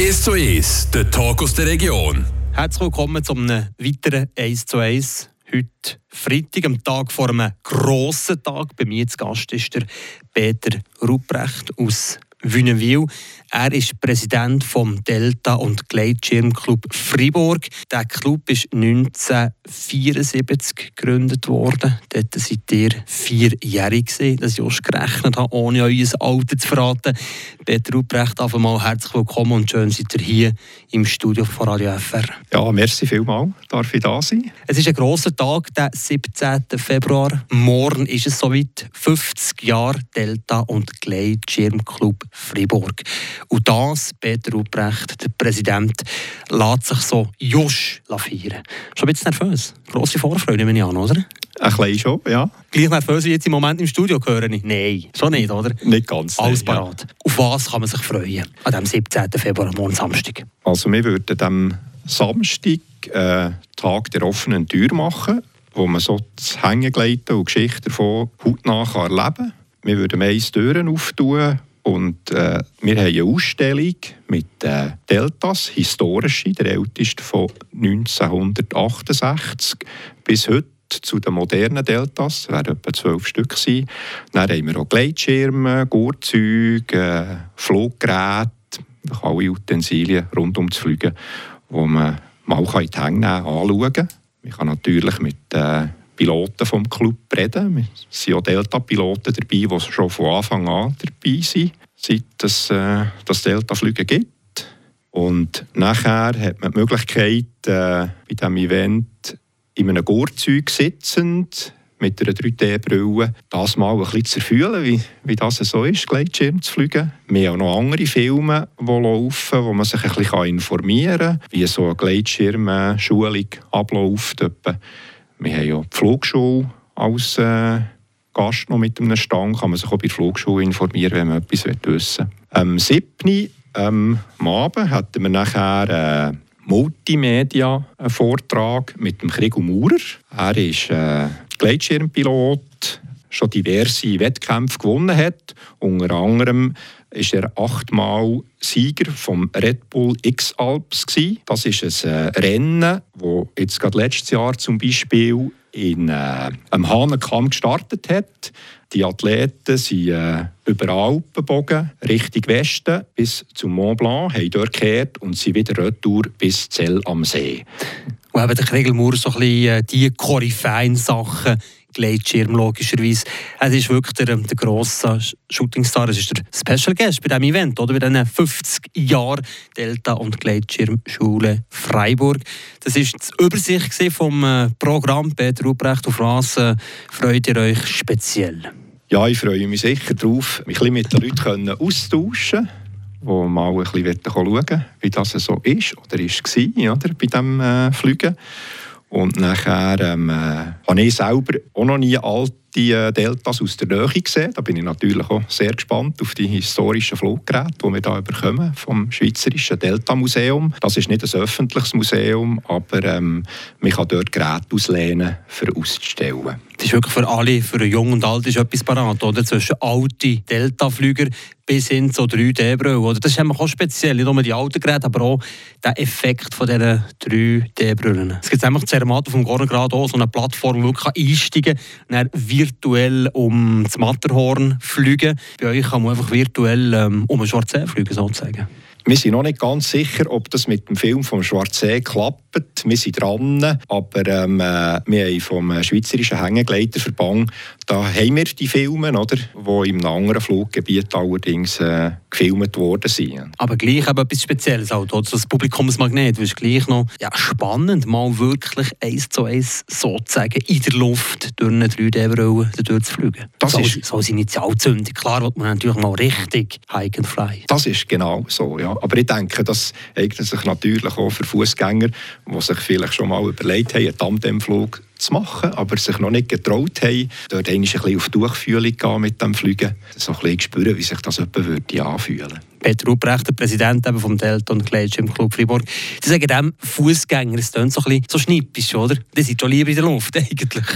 1 zu 1, der Talk aus der Region. Herzlich willkommen zu einem weiteren 1 zu 1. Heute Freitag, am Tag vor einem grossen Tag. Bei mir zu Gast ist der Peter Ruprecht aus Wünnewil. Er ist Präsident vom Delta- und Gleitschirmclub Fribourg. Der Club ist 1974 gegründet worden. Dort seid ihr vierjährig gewesen, dass ich ausgerechnet habe, ohne euer Alter zu verraten. Peter Ruprecht, einfach mal herzlich willkommen und schön seid ihr hier im Studio von Radio FR. Ja, merci vielmals, darf ich da sein. Es ist ein grosser Tag, der 17. Februar. Morgen ist es soweit, 50 Jahre Delta- und Gleitschirmclub Fribourg. Und das, Peter Ruprecht, der Präsident, lässt sich so jusch feiern. Schon ein bisschen nervös. Grosse Vorfreude, nehme ich an, oder? Ein bisschen schon, ja. Gleich nervös wie jetzt im Moment im Studio hören? Nein, schon nicht, oder? Nicht ganz. Alles nein, parat. Auf was kann man sich freuen an dem 17. Februar, morgen Samstag? Also wir würden am Samstag äh, Tag der offenen Tür machen, wo man so das Hängegleiten und Geschichten davon hautnah erleben kann. Wir würden eins Türen auftun und äh, wir haben eine Ausstellung mit äh, Deltas, historische, der älteste von 1968 bis heute zu den modernen Deltas, das werden etwa zwölf Stück sein. Dann haben wir auch Gleitschirme, Gurtzeuge, äh, Fluggeräte, alle Utensilien rund ums Fliegen, wo man mal in die Hänge nehmen, anschauen kann. Man kann natürlich mit äh, Piloten vom Club reden. Es sind auch Delta-Piloten dabei, die schon von Anfang an dabei sind, seit es äh, das Delta-Fliegen gibt. Und nachher hat man die Möglichkeit, äh, bei diesem Event in einem Gurtzeug sitzend, mit einer 3D-Brille, das mal ein bisschen zu fühlen, wie, wie das so ist, Gleitschirm zu fliegen. Wir haben auch noch andere Filme, die laufen, wo man sich ein bisschen informieren kann, wie so eine Gleitschirmschulung abläuft. Wir haben ja die Flugschule als äh, Gast noch mit einem Stand. Kann man sich auch bei der Flugschule informieren, wenn man etwas wissen will. Am 7. Ähm, Abend hatten wir nachher äh, Multimedia-Vortrag mit dem Krieg Maurer. Er ist äh, Gleitschirmpilot, schon diverse Wettkämpfe gewonnen hat. Unter anderem ist er achtmal Sieger vom Red Bull X Alps Das ist ein äh, Rennen, wo jetzt gerade letztes Jahr zum Beispiel in äh, am Hahnenkamm gestartet hat. Die Athleten sind äh, über Alpenbogen Richtung Westen bis zum Mont Blanc, haben dort gekehrt und sind wieder retour bis Zell am See. Und eben der Kregelmauer so ein bisschen äh, die koryphäen Sachen Gleitschirm logischerweise. Es ist wirklich der, der grosse Shootingstar, es ist der Special Guest bei diesem Event, oder? bei diesen 50 Jahren Delta- und Gleitschirmschule Freiburg. Das war die Übersicht vom äh, Programm. Peter Ruprecht, auf was äh, freut ihr euch speziell? Ja, ich freue mich sicher darauf, mich mit den Leuten austauschen wo mal ein bisschen schauen wie das so ist oder war oder, bei diesem äh, Fliegen. Und nachher ähm, äh, habe ich selber auch noch nie alte äh, Deltas aus der Nähe gesehen. Da bin ich natürlich auch sehr gespannt auf die historischen Fluggeräte, die wir hier bekommen vom Schweizerischen Delta-Museum. Das ist nicht ein öffentliches Museum, aber ähm, man kann dort Geräte auslehnen, für auszustellen. Das ist wirklich für alle, für Jung und Alt ist etwas parat, oder? Zwischen alten Delta-Flüger bis hin zu 3D-Brillen. Das ist auch speziell, nicht nur die alten Geräte, aber auch der Effekt von diesen 3D-Brillen. Es gibt nämlich Zermato vom Gorngrad auch so eine Plattform, wo man einsteigen kann virtuell um das Matterhorn fliegen. Bei euch kann man einfach virtuell ähm, um ein Schwarzsee fliegen, sozusagen. Wir sind noch nicht ganz sicher, ob das mit dem Film vom Schwarzsee klappt. Wir sind dran, aber ähm, äh, wir haben vom Schweizerischen Hängegleiterverband, da haben wir die Filme, oder, die in einem anderen Fluggebiet allerdings äh, gefilmt worden sind. Aber gleich eben etwas Spezielles auch, oder? das Publikumsmagnet, das ist gleich noch ja, spannend, mal wirklich eins zu eins sozusagen in der Luft durch eine 3D-Brille durchzufliegen. Das so, ist so als Initialzündung. Klar wird man natürlich mal richtig hike and fly. Das ist genau so, ja. Aber ich denke, das eignet sich natürlich auch für Fußgänger, die sich vielleicht schon mal überlegt haben, einen Tandemflug zu machen, aber sich noch nicht getraut haben, dort ein bisschen auf Durchfühlung gehen mit dem Fliegen, so ein bisschen spüren, wie sich das etwa würde anfühlen Peter Ruprecht, der Präsident eben vom Delta und Gleitschirm Club Fribourg. Sie sagen dem Fußgänger, es klingt so ein bisschen so schnippisch, oder? Die sind schon lieber in der Luft eigentlich.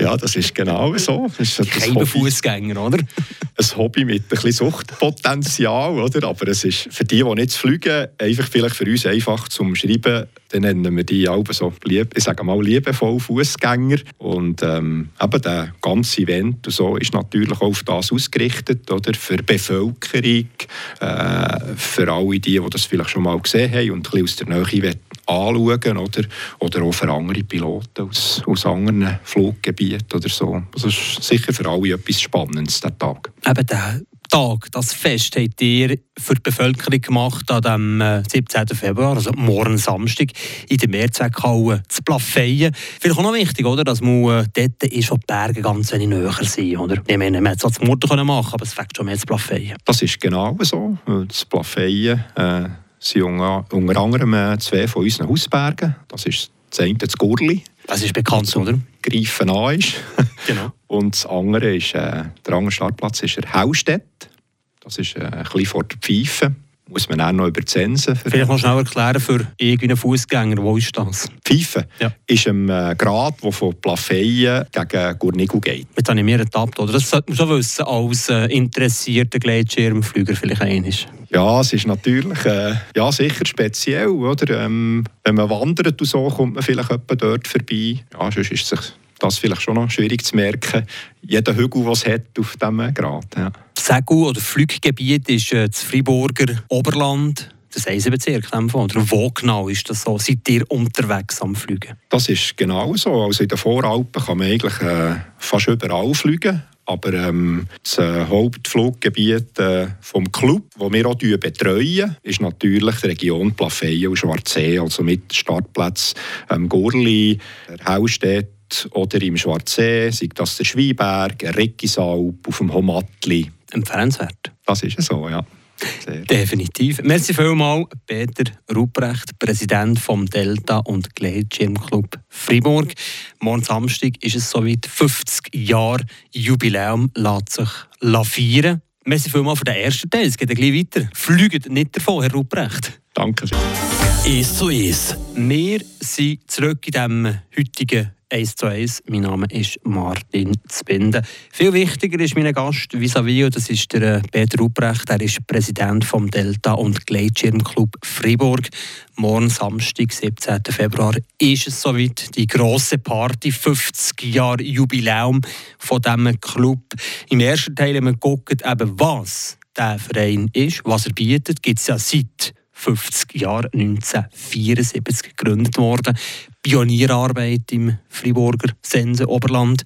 ja, das ist genau so. Das ist Kein Fußgänger, oder? Ein Hobby mit ein bisschen Suchtpotenzial, oder? Aber es ist für die, die nicht fliegen, einfach vielleicht für uns einfach zum Schreiben dann nennen wir die auch so, lieb, ich sage mal, liebevoll Fußgänger. Und ähm, eben der ganze Event und so ist natürlich auch auf das ausgerichtet, oder? Für die Bevölkerung, äh, für alle die, die das vielleicht schon mal gesehen haben und ein bisschen aus der Nähe anschauen, oder? Oder auch für andere Piloten aus, aus anderen Fluggebieten oder so. Das ist sicher für alle etwas Spannendes, der Tag. Eben der Tag, das Fest, habt ihr für die Bevölkerung gemacht an dem 17. Äh, Februar, also morgen Samstag, in der Mehrzweckhalle zu Plafeyen. Vielleicht auch noch wichtig, oder, dass man äh, dort ist, wo die Berge ganz wenig näher sind. Oder? Ich meine, man hätte es als Murten machen aber es fängt schon mehr zu Plafeyen. Das ist genau so. Das Plafeyen äh, sind unter, unter anderem äh, zwei von unseren Hausbergen. Das ist das eine, das Gurli. Das ist bekannt, so, oder? Greifen an ist. genau. Und das andere ist, äh, der andere Startplatz ist der Haustedt. Das ist äh, ein bisschen vor der Pfeife. Muss man auch noch über die Zensen. Vielleicht noch schnell erklären für irgendeinen Fußgänger, wo ist das? Pfeife ja. ist ein äh, Grad, der von Plafeyen gegen Gurnigu geht. Jetzt habe ich mir ertappt, oder? Das sollte man schon wissen, als äh, interessierter Gleitschirmflüger vielleicht einig. Ja, es ist natürlich äh, ja, sicher speziell. Oder? Ähm, wenn man wandert und so, kommt man vielleicht dort vorbei. Ja, sonst ist es das vielleicht schon noch schwierig zu merken. Jeder Hügel, was hat auf diesem Grad. Ja. Segel oder Fluggebiet ist äh, das Friburger Oberland. Das Eisenbezirk, oder wo genau ist das so? Seid ihr unterwegs am Fliegen? Das ist genau so. Also in den Voralpen kann man eigentlich äh, fast überall fliegen. Aber ähm, das äh, Hauptfluggebiet äh, vom Club, das wir auch betreuen, ist natürlich die Region Plafeyen und Schwarzsee, also mit Startplatz ähm, Gurli, Oder im Schwarzsee, sei das der Schweiberg, ein Reckisalp, auf dem Homatli. Empfehlenswert. Das ist so, ja. Sehr. Definitiv. Merci vielmals, Peter Ruprecht, Präsident vom Delta und Gleitschirmclub Fribourg. Morgen Samstag ist es soweit 50 Jahre Jubiläum lässt sich feiern. Merci vielmals für den ersten Teil. Es geht gleich weiter. Fliegt nicht davon, Herr Ruprecht. Danke. Ist so ist. Wir sind zurück in diesem heutigen 1 zu 1. Mein Name ist Martin Zbinden. Viel wichtiger ist mein Gast vis-à-vis, das ist der äh, Peter Ruprecht. Er ist Präsident vom Delta- und Gleitschirmclub Fribourg. Morgen Samstag, 17. Februar, ist es soweit. Die grosse Party, 50 Jahre Jubiläum von diesem Club. Im ersten Teil haben wir eben, was der Verein ist, was er bietet. Gibt es ja seit 50 Jahren, 1974 gegründet worden. Pionierarbeit im Friburger Sense Oberland.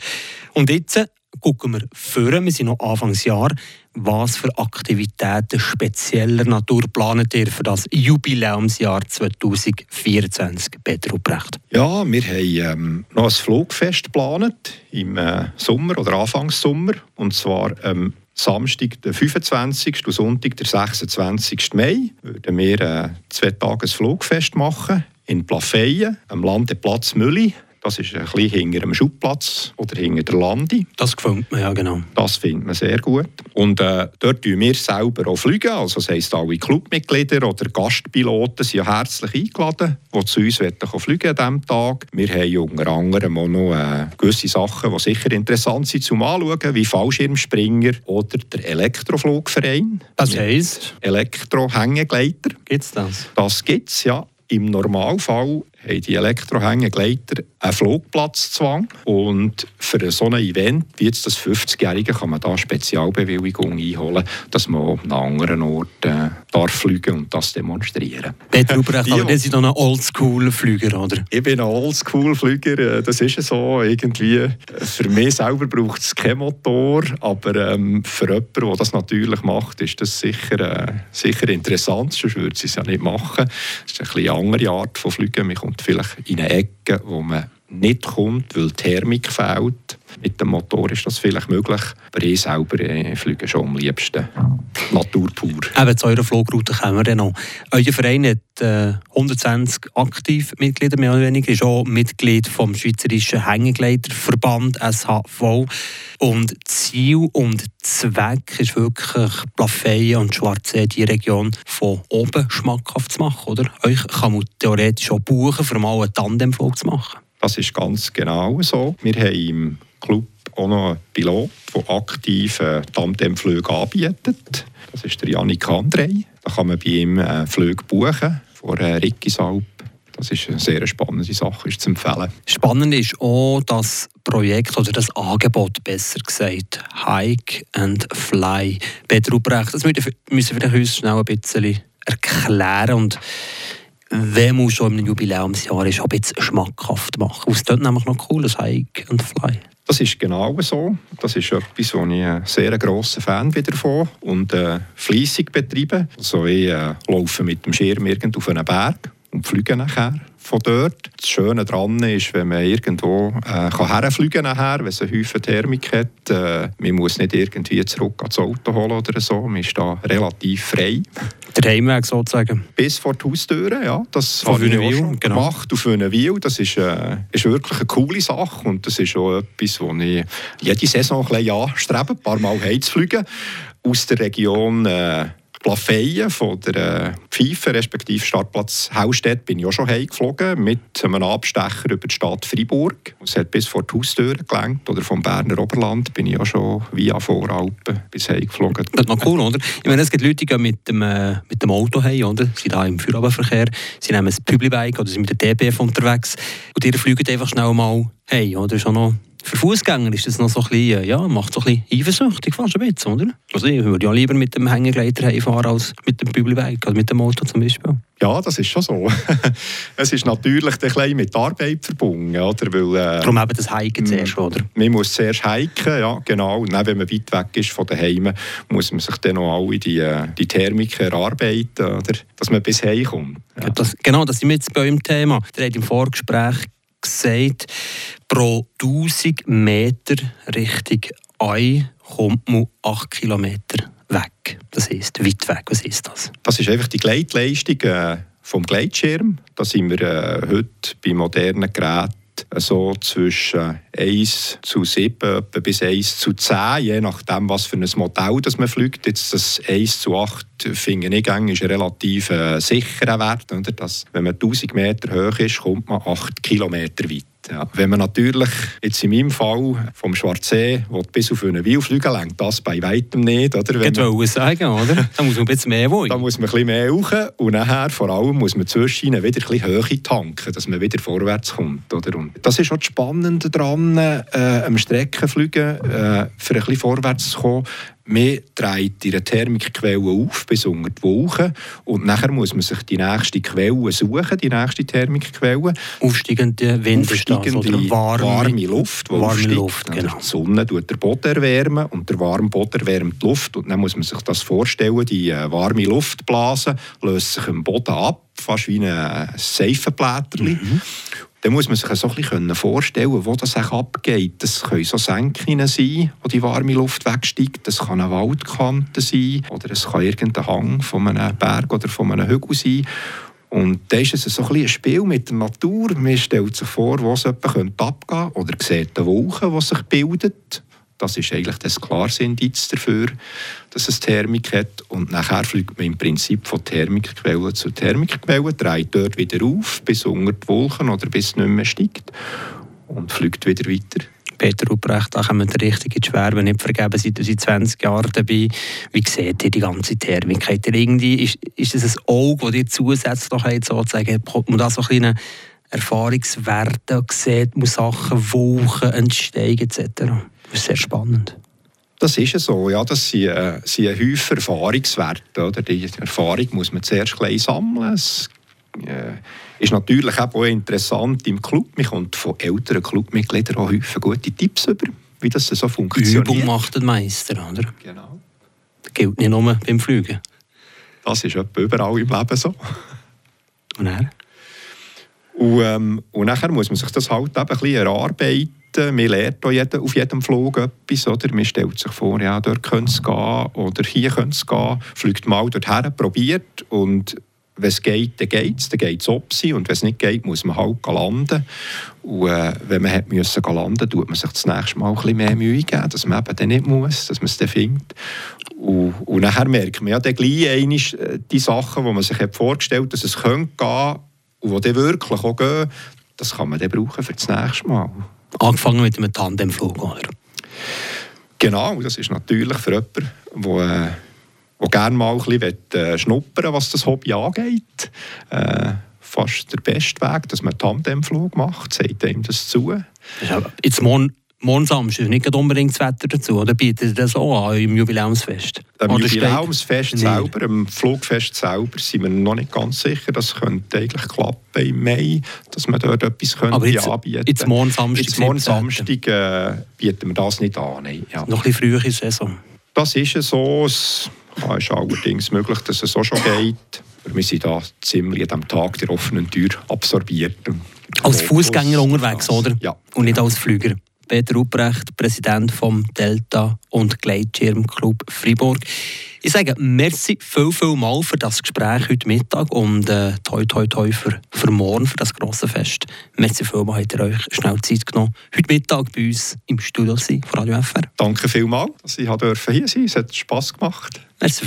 Und jetzt gucken wir vor, wir sind noch Anfangsjahr, was für Aktivitäten spezieller Natur planet ihr für das Jubiläumsjahr 2024, Peter Upprecht? Ja, wir haben ähm, noch ein Flugfest geplant im äh, Sommer oder Anfangssommer. Und zwar ähm, Samstag, der 25. und Sonntag, der 26. Mai, würden wir äh, zwei Tage ein Flugfest machen in Plafeyen, am Landeplatz Mülli. Das ist ein bisschen hinter dem Schubplatz oder hinter der Lande. Das gefällt mir, ja genau. Das findet man sehr gut. Und äh, dort fliegen wir selber auch. Fliegen. Also das heisst, alle Clubmitglieder oder Gastpiloten sind herzlich eingeladen, die zu uns wollen fliegen an diesem Tag. Wir haben unter anderem auch noch äh, gewisse Sachen, die sicher interessant sind zum Anschauen, wie Fallschirmspringer oder der Elektroflugverein. Das heisst? Elektrohängegleiter. Gibt es das? Das gibt es, ja. Im Normalfall haben die Elektrohängegleiter einen Flugplatzzwang. Und für so ein Event wie jetzt das 50-Jährige kann man da Spezialbewilligung einholen, dass man an einem anderen Ort äh, darf fliegen und das demonstrieren. Peter Ruprecht, aber das sind doch ein Oldschool-Flüger, oder? Ich bin ein Oldschool-Flüger, äh, das ist so irgendwie. Für mich selber braucht es keinen Motor, aber ähm, für jemanden, der das natürlich macht, ist das sicher, äh, sicher interessant, sonst würde sie es ja nicht machen. Das ist eine andere Art von Fliegen, man kommt vielleicht in eine Ecke, wo man nicht kommt, weil die Thermik fehlt. Mit dem Motor ist das vielleicht möglich, aber ich selber äh, fliege schon am liebsten Natur pur. Eben zu eurer Flugroute kommen wir dann noch. Euer Verein hat äh, 120 aktive Mitglieder, mehr oder weniger, ist auch Mitglied vom Schweizerischen Hängegleiterverband SHV. Und Ziel und Zweck ist wirklich Plafeyen und Schwarzsee, die Region von oben schmackhaft zu machen, oder? Euch kann man theoretisch auch buchen, um mal einen Tandemflug zu machen. Das ist ganz genau so. Wir haben im Club auch noch einen Pilot, der aktiv Tandemflüge anbietet. Das ist der Janik Andrei. Da kann man bei ihm äh, Flüge buchen vor Rickisalp. Das ist eine sehr spannende Sache, ist zu empfehlen. Spannend ist auch das Projekt oder das Angebot, besser gesagt, Hike and Fly. Peter Ruprecht, das müssen wir uns schnell ein bisschen erklären und wenn man schon im Jubiläumsjahr ist, ein bisschen schmackhaft machen. Es tut nämlich noch cool, das Hike and Fly. Das ist genau so. Das ist etwas, wo ich ein sehr grosser Fan bin davon und äh, fleissig betreibe. Also ich äh, laufe mit dem Schirm irgendwo auf einen Berg und fliege nachher von dort. Das Schöne daran ist, wenn man irgendwo äh, kann herfliegen nachher, wenn es eine Haufen Thermik hat. Äh, man muss nicht irgendwie zurück ans Auto holen oder so. Man ist da relativ frei. Der Heimweg sozusagen? Bis vor die Haustüre, ja. Das habe ich auch schon genau. gemacht auf Wünnewil. Das ist, äh, ist wirklich eine coole Sache und das ist auch etwas, wo ich jede Saison ein bisschen anstrebe, ein paar Mal heimzufliegen. Aus der Region äh, Plafeyen von der äh, Pfeife, respektive Startplatz Haustedt, bin ich auch schon heimgeflogen mit einem Abstecher über die Stadt Freiburg. Es hat bis vor die Haustür gelenkt. Oder vom Berner Oberland bin ich auch schon via Voralpen bis heimgeflogen. Das ist noch cool, oder? Ich meine, es gibt Leute, die gehen mit dem, äh, mit dem Auto heim, oder? Sie sind da im Feierabendverkehr, sie nehmen ein Publibike oder sind mit der DBF unterwegs und die fliegen einfach schnell mal hey, oder? Ist noch für Fußgänger ist das noch so ein bisschen, ja, macht so ein bisschen eifersüchtig fast ein bisschen, oder? Also ich würde ja lieber mit dem Hängegleiter heimfahren als mit dem Bügelweg oder mit dem Auto zum Beispiel. Ja, das ist schon so. es ist natürlich ein bisschen mit Arbeit verbunden, oder? Weil, äh, Darum eben das Hiken zuerst, oder? Man muss zuerst hiken, ja, genau. Und dann, wenn man weit weg ist von daheim, muss man sich dann noch alle die, äh, die Thermik erarbeiten, oder? Dass man bis heim kommt. Ja. Das, genau, das sind wir jetzt bei eurem Thema. Ihr habt im Vorgespräch gesagt, pro 1000 Meter Richtung Ei kommt man 8 Kilometer weg. Das heisst, weit weg. Was ist das? Das ist einfach die Gleitleistung äh, vom Gleitschirm. Da sind wir äh, heute bei modernen Geräten so zwischen 1 zu 7 bis 1 zu 10, je nachdem, was für ein Modell das man fliegt. Jetzt das 1 zu 8 finde ich ist ein relativ äh, sicherer Wert. Oder? Dass, wenn man 1000 Meter hoch ist, kommt man 8 Kilometer weit. Ja. Wenn man natürlich jetzt in meinem Fall vom Schwarzsee bis auf eine Wil fliegen lenkt, das bei weitem nicht. Oder? Wenn man, sagen, oder? Da muss man ein bisschen mehr wollen. Da muss man ein bisschen mehr hoch und nachher vor allem muss man zwischen wieder ein bisschen Höhe tanken, dass man wieder vorwärts kommt. Oder? Und das ist auch das Spannende daran, äh, am Streckenfliegen äh, für ein bisschen vorwärts zu kommen man dreht ihre Thermikquelle auf bis unter die Wolken und nachher muss man sich die nächste Quelle suchen, die nächste Thermikquelle. Aufsteigende Wind Aufsteigende oder warme, warme Luft, warme aufsteigt. Luft genau. Die Sonne tut den Boden erwärmen und der warme Boden erwärmt die Luft und dann muss man sich das vorstellen, die äh, warme Luftblase löst sich im Boden ab, fast wie ein Seifenblätterchen. Mhm dann muss man sich so ein bisschen vorstellen, wo das abgeht. Das können so Senken sein, wo die warme Luft wegsteigt. Das kann eine Waldkante sein oder es kann irgendein Hang von einem Berg oder von einem Hügel sein. Und da ist es so ein, ein Spiel mit der Natur. Man stellt sich vor, wo es abgehen könnte oder sieht eine Wolke, die sich bildet das ist eigentlich das klares Indiz dafür, dass es Thermik hat. Und nachher fliegt man im Prinzip von Thermikquelle zu Thermikquelle, dreht dort wieder auf, bis unter die Wolken oder bis es nicht mehr steigt und fliegt wieder weiter. Peter Ruprecht, da kommen wir richtig in die Schwerbe nicht vergeben, seit, seit 20 Jahren dabei. Wie seht ihr die ganze Thermik? Habt ihr irgendwie, ist, ist das ein Auge, das ihr zusätzlich habt, sozusagen, man da so kleine Erfahrungswerte sieht, muss Sachen, Wolken entstehen etc.? Das ist sehr spannend. Das ist so, ja, das sind, äh, sind Häufen Erfahrungswerte. Oder? Die Erfahrung muss man zuerst klein sammeln. Es äh, ist natürlich auch interessant im Club. Man kommt von älteren Clubmitgliedern auch häufig gute Tipps über, wie das so funktioniert. Übung macht den Meister, oder? Genau. Das gilt nicht nur beim Fliegen. Das ist überall im Leben so. Und er? Und, ähm, und nachher muss man sich das halt eben ein bisschen erarbeiten. Man lernt auch jeden, auf jedem Flug etwas. Oder? Man stellt sich vor, ja, dort könnte es gehen oder hier könnte es gehen. Fliegt mal dorthin, probiert und wenn es geht, dann geht es, dann geht es ob sie. Und wenn es nicht geht, muss man halt landen. Und äh, wenn man hat müssen landen tut man sich das nächste Mal ein bisschen mehr Mühe geben, dass man eben dann nicht muss, dass man es dann findet. Und, und nachher merkt man ja dann gleich äh, die Sachen, die man sich hat vorgestellt hat, dass es könnte gehen und die dann wirklich auch gehen, das kann man dann brauchen für das nächste Mal. Angefangen mit einem Tandemflug, oder? Genau, das ist natürlich für jemanden, der... Äh, der gerne mal ein bisschen äh, schnuppern was das Hobby angeht. Äh, fast der beste Weg, dass man einen Tandemflug macht, sagt ihm das zu. Ja, jetzt morgen, morgen Samstag ist nicht unbedingt das Wetter dazu, oder bietet ihr das auch an im Jubiläumsfest? Am Jubiläumsfest steht... selber, am Flugfest selber, sind wir noch nicht ganz sicher. Das könnte eigentlich klappen im Mai, dass man dort etwas könnte Aber jetzt, anbieten jetzt morgen Samstag, jetzt morgen Samstag äh, bieten wir das nicht an. Nein, ja. Noch ein bisschen frühere Saison. Das ist so. Es ist allerdings möglich, dass es so schon geht. Wir sind da ziemlich an diesem Tag der offenen Tür absorbiert. Als Fußgänger unterwegs, oder? Ja. Und nicht als Flüger. Peter Upprecht, Präsident vom Delta und Gleitschirmclub Fribourg. Ich sage merci viel, viel mal für das Gespräch heute Mittag und äh, toi, toi, toi für, für morgen, für das grosse Fest. Merci viel mal, habt ihr euch schnell Zeit genommen, heute Mittag bei uns im Studio sein, von Radio FR. Danke vielmals, dass ich hier sein durfte. Es hat Spass gemacht. Merci